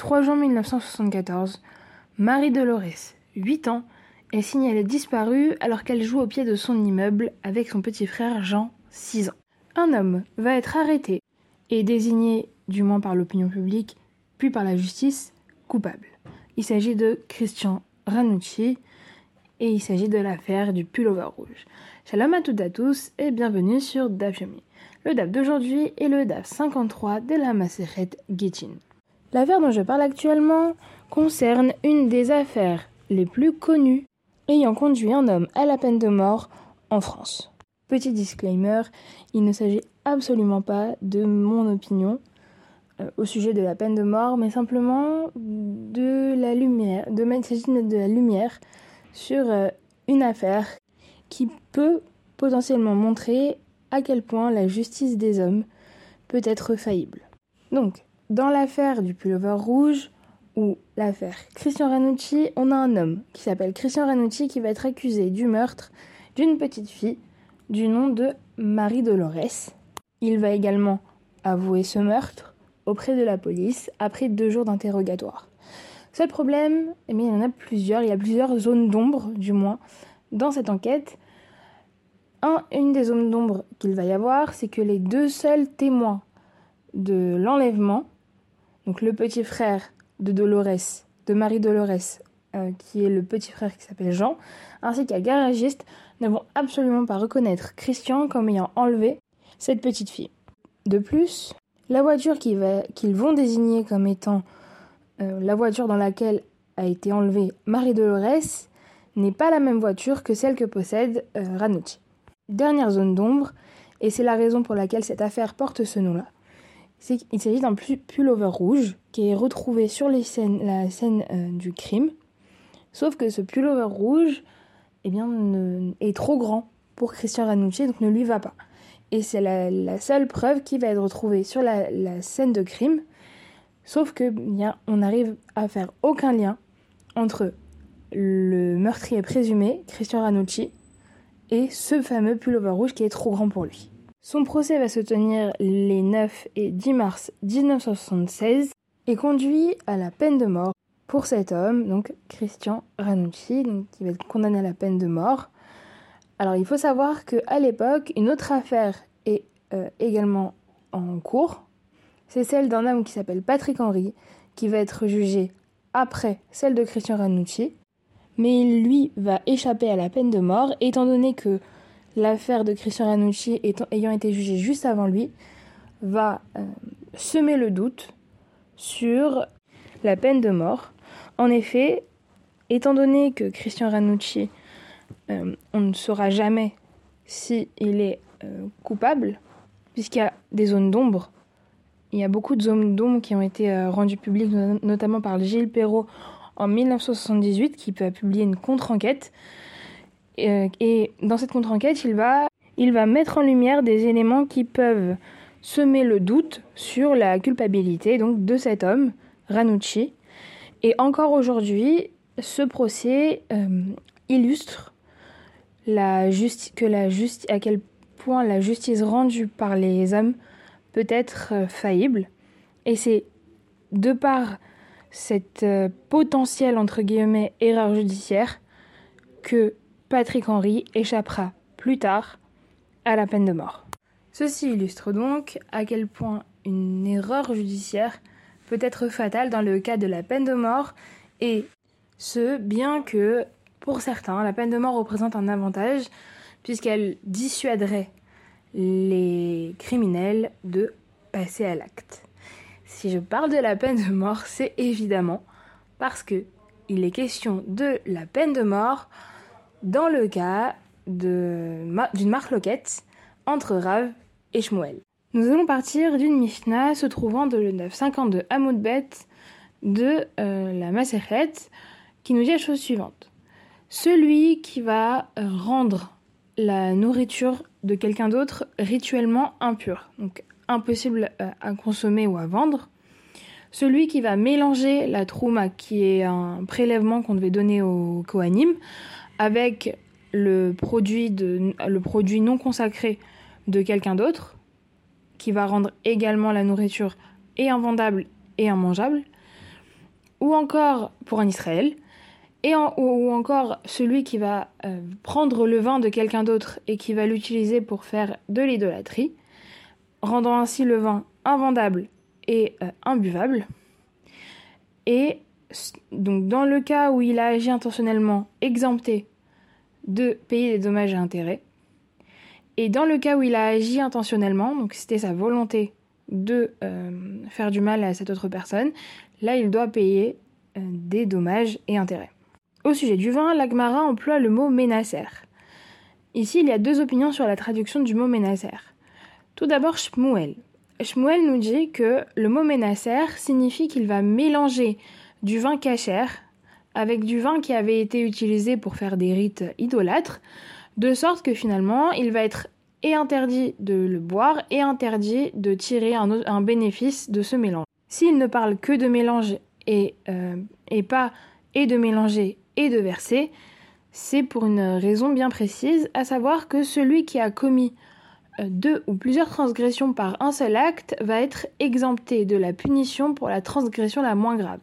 3 juin 1974, Marie Dolores, 8 ans, est signalée disparue alors qu'elle joue au pied de son immeuble avec son petit frère Jean, 6 ans. Un homme va être arrêté et désigné, du moins par l'opinion publique, puis par la justice, coupable. Il s'agit de Christian Ranucci et il s'agit de l'affaire du pullover rouge. Shalom à toutes et à tous et bienvenue sur DAF Le DAF d'aujourd'hui est le DAF 53 de la Maseret Gittin. L'affaire dont je parle actuellement concerne une des affaires les plus connues ayant conduit un homme à la peine de mort en France. Petit disclaimer, il ne s'agit absolument pas de mon opinion euh, au sujet de la peine de mort, mais simplement de la lumière, de mettre de la lumière sur euh, une affaire qui peut potentiellement montrer à quel point la justice des hommes peut être faillible. Dans l'affaire du pullover rouge ou l'affaire Christian Ranucci, on a un homme qui s'appelle Christian Ranucci qui va être accusé du meurtre d'une petite fille du nom de Marie Dolores. Il va également avouer ce meurtre auprès de la police après deux jours d'interrogatoire. Seul problème, eh il y en a plusieurs, il y a plusieurs zones d'ombre du moins dans cette enquête. Un, une des zones d'ombre qu'il va y avoir, c'est que les deux seuls témoins de l'enlèvement donc le petit frère de Dolores, de Marie Dolores, euh, qui est le petit frère qui s'appelle Jean, ainsi qu'un garagiste, ne vont absolument pas reconnaître Christian comme ayant enlevé cette petite fille. De plus, la voiture qu'ils vont désigner comme étant euh, la voiture dans laquelle a été enlevée Marie Dolores n'est pas la même voiture que celle que possède euh, Ranucci. Dernière zone d'ombre, et c'est la raison pour laquelle cette affaire porte ce nom-là il s'agit d'un pullover rouge qui est retrouvé sur la scène euh, du crime. Sauf que ce pullover rouge eh bien, est trop grand pour Christian Ranucci, donc ne lui va pas. Et c'est la, seule preuve qui va être retrouvée sur la, scène de crime. Sauf que bien, on n'arrive à faire aucun lien entre le meurtrier présumé, Christian Ranucci, et ce fameux pullover rouge qui est trop grand pour lui. Son procès va se tenir les 9 et 10 mars 1976 et conduit à la peine de mort pour cet homme, donc Christian Ranucci, qui va être condamné à la peine de mort. Alors il faut savoir qu'à l'époque, une autre affaire est euh, également en cours. C'est celle d'un homme qui s'appelle Patrick Henry, qui va être jugé après celle de Christian Ranucci. Mais lui, va échapper à la peine de mort, étant donné que l'affaire de Christian Ranucci ayant été jugée juste avant lui, va euh, semer le doute sur la peine de mort. En effet, étant donné que Christian Ranucci, euh, on ne saura jamais s'il est euh, coupable, puisqu'il y a des zones d'ombre. Il y a beaucoup de zones d'ombre qui ont été rendues publiques, notamment par Gilles Perrault en 1978, qui a publié une contre-enquête et dans cette contre-enquête, il va, il va mettre en lumière des éléments qui peuvent semer le doute sur la culpabilité donc de cet homme, Ranucci. Et encore aujourd'hui, ce procès euh, illustre la que la à quel point la justice rendue par les hommes peut être euh, faillible. Et c'est de par cette potentielle entre guillemets erreur judiciaire que Patrick Henry échappera plus tard à la peine de mort. Ceci illustre donc à quel point une erreur judiciaire peut être fatale dans le cas de la peine de mort et ce bien que pour certains la peine de mort représente un avantage puisqu'elle dissuaderait les criminels de passer à l'acte. Si je parle de la peine de mort, c'est évidemment parce que il est question de la peine de mort dans le cas d'une marloquette entre Rav et Shmuel. Nous allons partir d'une Mishnah se trouvant de le 952 Hamoudbet de euh, la Maseret qui nous dit la chose suivante. Celui qui va rendre la nourriture de quelqu'un d'autre rituellement impure, donc impossible euh, à consommer ou à vendre, celui qui va mélanger la trouma, qui est un prélèvement qu'on devait donner au Kohanim, avec le produit, de, le produit non consacré de quelqu'un d'autre, qui va rendre également la nourriture et invendable et immangeable. ou encore pour un Israël, et ou, encore celui qui va euh, prendre le vin de quelqu'un d'autre et qui va l'utiliser pour faire de l'idolâtrie, rendant ainsi le vin invendable et euh, imbuvable. Et donc dans le cas où il a agi intentionnellement, exempté de payer des dommages et intérêts. Et dans le cas où il a agi intentionnellement, donc c'était sa volonté de euh, faire du mal à cette autre personne, là il doit payer des dommages et intérêts. Au sujet du vin, l'Agmara emploie le mot ménacer. Ici, il y a deux opinions sur la traduction du mot ménacer. Tout d'abord, Shmuel. Shmuel nous dit que le mot ménacer signifie qu'il va mélanger du vin cachère avec du vin qui avait été utilisé pour faire des rites idolâtres, de sorte que finalement, il va être et interdit de le boire et interdit de tirer un, bénéfice de ce mélange. S'il ne parle que de mélange et, euh, et pas et de mélanger et de verser, c'est pour une raison bien précise, à savoir que celui qui a commis euh, deux ou plusieurs transgressions par un seul acte va être exempté de la punition pour la transgression la moins grave.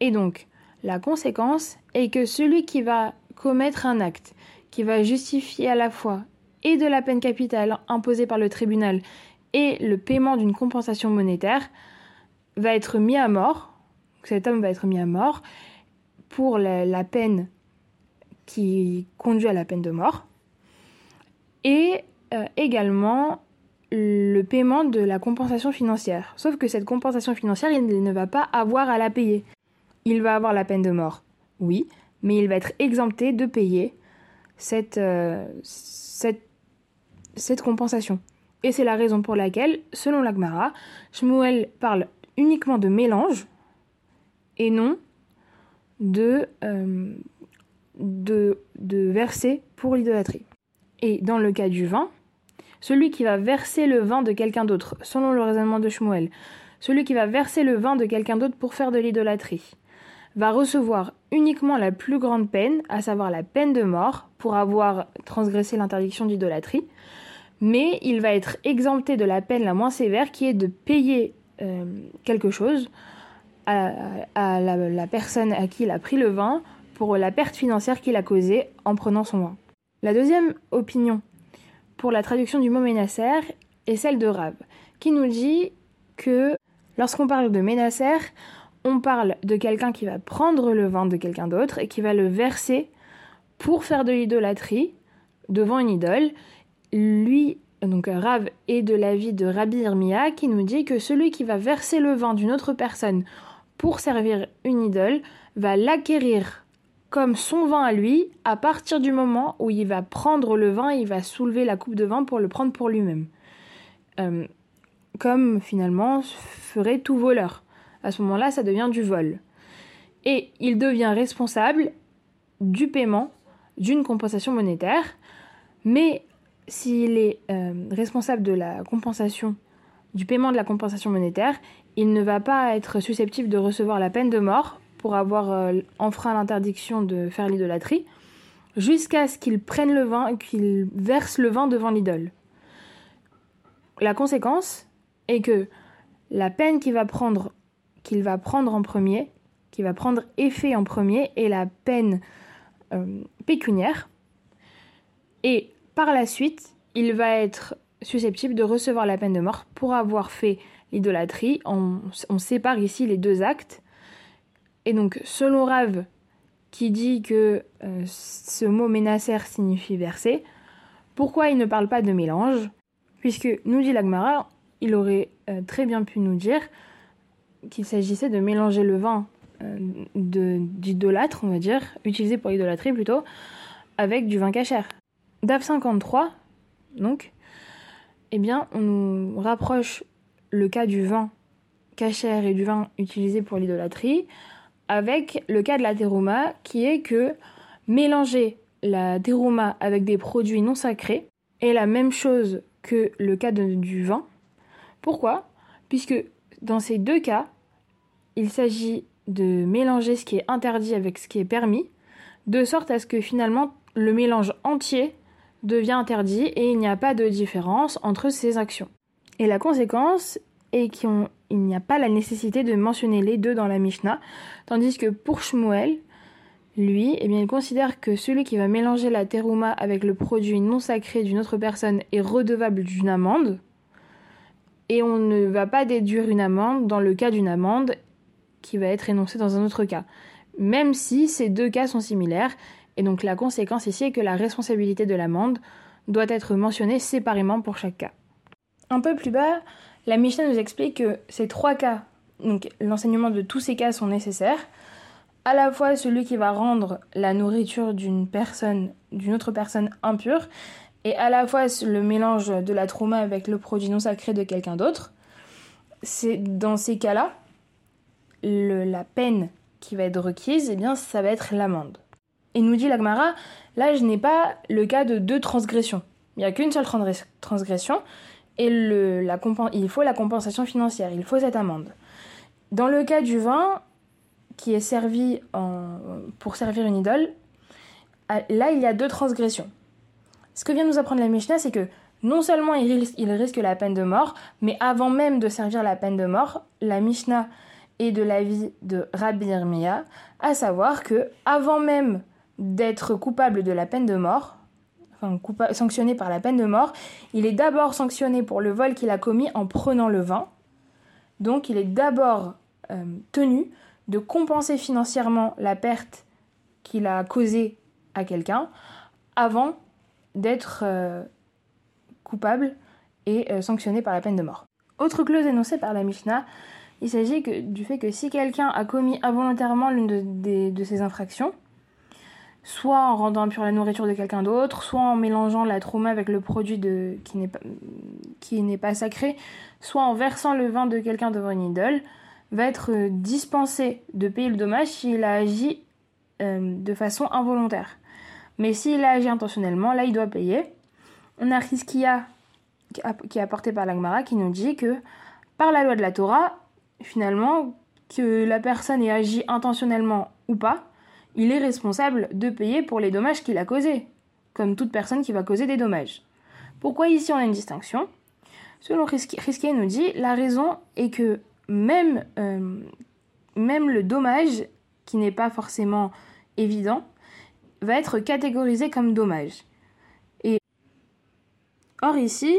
Et donc, la conséquence est que celui qui va commettre un acte qui va justifier à la fois et de la peine capitale imposée par le tribunal et le paiement d'une compensation monétaire va être mis à mort. Cet homme va être mis à mort pour la, peine qui conduit à la peine de mort et euh, également le paiement de la compensation financière. Sauf que cette compensation financière, il ne va pas avoir à la payer. Il va avoir la peine de mort, oui, mais il va être exempté de payer cette, euh, cette, compensation. Et c'est la raison pour laquelle, selon l'Agmara, Shmuel parle uniquement de mélange et non euh, de, de, verser pour l'idolâtrie. Et dans le cas du vin, celui qui va verser le vin de quelqu'un d'autre, selon le raisonnement de Shmuel, celui qui va verser le vin de quelqu'un d'autre pour faire de l'idolâtrie, va recevoir uniquement la plus grande peine, à savoir la peine de mort, pour avoir transgressé l'interdiction d'idolâtrie, mais il va être exempté de la peine la moins sévère, qui est de payer euh, quelque chose, à, la, personne à qui il a pris le vin pour la perte financière qu'il a causée en prenant son vin. La deuxième opinion pour la traduction du mot ménacer est celle de Rav, qui nous dit que lorsqu'on parle de ménacer, on parle de quelqu'un qui va prendre le vin de quelqu'un d'autre et qui va le verser pour faire de l'idolâtrie devant une idole. Lui, donc Rav est de l'avis de Rabbi Irmia qui nous dit que celui qui va verser le vin d'une autre personne pour servir une idole va l'acquérir comme son vin à lui à partir du moment où il va prendre le vin, il va soulever la coupe de vin pour le prendre pour lui-même. Euh, comme finalement ferait tout voleur. À ce moment-là, ça devient du vol. Et il devient responsable du paiement d'une compensation monétaire, mais s'il est euh, responsable de la compensation, du paiement de la compensation monétaire, il ne va pas être susceptible de recevoir la peine de mort pour avoir euh, enfreint l'interdiction de faire l'idolâtrie, jusqu'à ce qu'il prenne le vin qu'il verse le vin devant l'idole. La conséquence est que la peine qu'il va prendre, qu'il va prendre en premier, qui va prendre effet en premier, est la peine euh, pécuniaire. Et par la suite, il va être susceptible de recevoir la peine de mort pour avoir fait l'idolâtrie. On, sépare ici les deux actes. Et donc, selon Rav, qui dit que euh, ce mot ménacer signifie verser, pourquoi il ne parle pas de mélange? Puisque, nous dit l'Agmara, il aurait euh, très bien pu nous dire qu'il s'agissait de mélanger le vin euh, d'idolâtre, on va dire, utilisé pour l'idolâtrie plutôt, avec du vin cachère. DAF 53, donc, eh bien, on nous rapproche le cas du vin cachère et du vin utilisé pour l'idolâtrie, avec le cas de la terouma, qui est que mélanger la terouma avec des produits non sacrés est la même chose que le cas du vin. Pourquoi? Puisque dans ces deux cas, il s'agit de mélanger ce qui est interdit avec ce qui est permis, de sorte à ce que finalement le mélange entier devient interdit et il n'y a pas de différence entre ces actions. Et la conséquence est qu'il il n'y a pas la nécessité de mentionner les deux dans la Mishnah, tandis que pour Shmuel, lui, eh bien, il considère que celui qui va mélanger la terouma avec le produit non sacré d'une autre personne est redevable d'une amende, et on ne va pas déduire une amende dans le cas d'une amende qui va être énoncée dans un autre cas, même si ces deux cas sont similaires, et donc la conséquence ici est que la responsabilité de l'amende doit être mentionnée séparément pour chaque cas. Un peu plus bas, la Mishnah nous explique que ces trois cas, donc l'enseignement de tous ces cas sont nécessaires, à la fois celui qui va rendre la nourriture d'une personne, d'une autre personne impure, et à la fois le mélange de la trauma avec le produit non sacré de quelqu'un d'autre. C'est dans ces cas-là, la peine qui va être requise, eh bien, ça va être l'amende. Et nous dit l'Agmara, là, je n'ai pas le cas de deux transgressions. Il n'y a qu'une seule transgression, et la il faut la compensation financière, il faut cette amende. Dans le cas du vin, qui est servi pour servir une idole, là, il y a deux transgressions. Ce que vient nous apprendre la Mishnah, c'est que non seulement il risque, il risque, la peine de mort, mais avant même de servir la peine de mort, la Mishnah est de l'avis de Rabbi Irmiya, à savoir que avant même d'être coupable de la peine de mort, enfin sanctionné par la peine de mort, il est d'abord sanctionné pour le vol qu'il a commis en prenant le vin. Donc il est d'abord euh, tenu de compenser financièrement la perte qu'il a causée à quelqu'un avant d'être euh, coupable et euh, sanctionné par la peine de mort. Autre clause énoncée par la Mishnah, il s'agit du fait que si quelqu'un a commis involontairement l'une de, ces infractions, soit en rendant impure la nourriture de quelqu'un d'autre, soit en mélangeant la trauma avec le produit de, qui n'est pas, sacré, soit en versant le vin de quelqu'un devant une idole, va être euh, dispensé de payer le dommage s'il a agi de façon involontaire. Mais s'il a agi intentionnellement, là, il doit payer. On a Rizkia, qui est apporté par l'Agmara, qui nous dit que par la loi de la Torah, finalement, que la personne ait agi intentionnellement ou pas, il est responsable de payer pour les dommages qu'il a causés, comme toute personne qui va causer des dommages. Pourquoi ici on a une distinction? Selon Rizkia nous dit, la raison est que même, euh, même le dommage, qui n'est pas forcément évident, va être catégorisé comme dommage. Et or ici,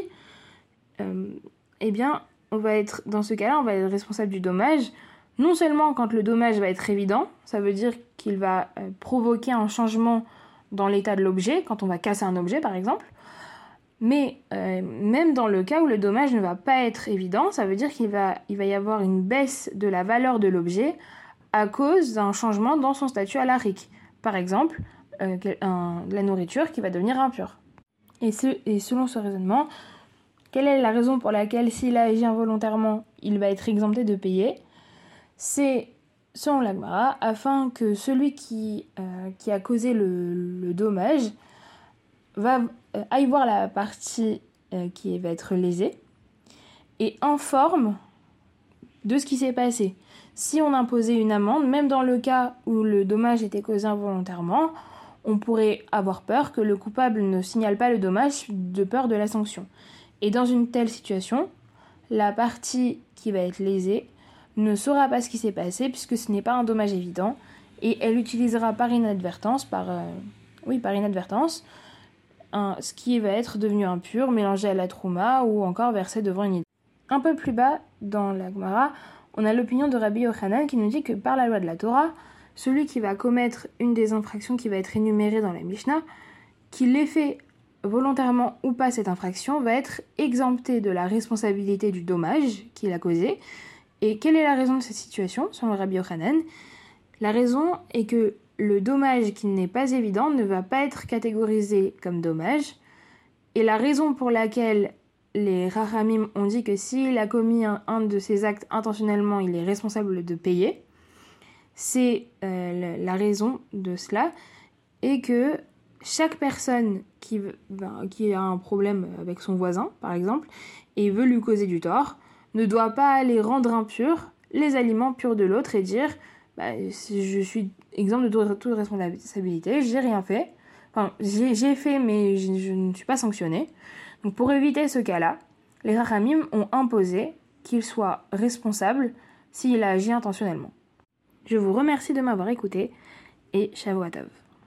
euh, eh bien, on va être dans ce cas-là, on va être responsable du dommage. Non seulement quand le dommage va être évident, ça veut dire qu'il va euh, provoquer un changement dans l'état de l'objet, quand on va casser un objet par exemple, mais euh, même dans le cas où le dommage ne va pas être évident, ça veut dire qu'il va, y avoir une baisse de la valeur de l'objet à cause d'un changement dans son statut à. Par exemple, euh, la nourriture qui va devenir impure. Et, selon ce raisonnement, quelle est la raison pour laquelle s'il a agi involontairement, il va être exempté de payer? C'est, selon l'Agmara, afin que celui qui, euh, a causé le, dommage va, euh, aille voir la partie qui va être lésée et informe de ce qui s'est passé. Si on imposait une amende, même dans le cas où le dommage était causé involontairement, on pourrait avoir peur que le coupable ne signale pas le dommage de peur de la sanction. Et dans une telle situation, la partie qui va être lésée ne saura pas ce qui s'est passé puisque ce n'est pas un dommage évident et elle utilisera par inadvertance, par, euh, oui, par inadvertance, ce qui va être devenu impur, mélangé à la trouma ou encore versé devant une idée. Un peu plus bas, dans la Gemara, on a l'opinion de Rabbi Yochanan qui nous dit que par la loi de la Torah, celui qui va commettre une des infractions qui va être énumérée dans la Mishnah, qu'il l'ait fait volontairement ou pas cette infraction, va être exempté de la responsabilité du dommage qu'il a causé. Et quelle est la raison de cette situation, selon Rabbi Yochanan? La raison est que le dommage qui n'est pas évident ne va pas être catégorisé comme dommage. Et la raison pour laquelle les Rahamim ont dit que s'il a commis un, de ces actes intentionnellement, il est responsable de payer, c'est euh, la raison de cela et que chaque personne qui, ben, qui, a un problème avec son voisin, par exemple, et veut lui causer du tort, ne doit pas aller rendre impurs les aliments purs de l'autre et dire bah, je suis exemple de toute responsabilité, j'ai rien fait. Enfin, j'ai fait, mais je, ne suis pas sanctionné. Donc, pour éviter ce cas-là, les Rahamim ont imposé qu'il soit responsable s'il a agi intentionnellement. Je vous remercie de m'avoir écouté et Shavuot Tov.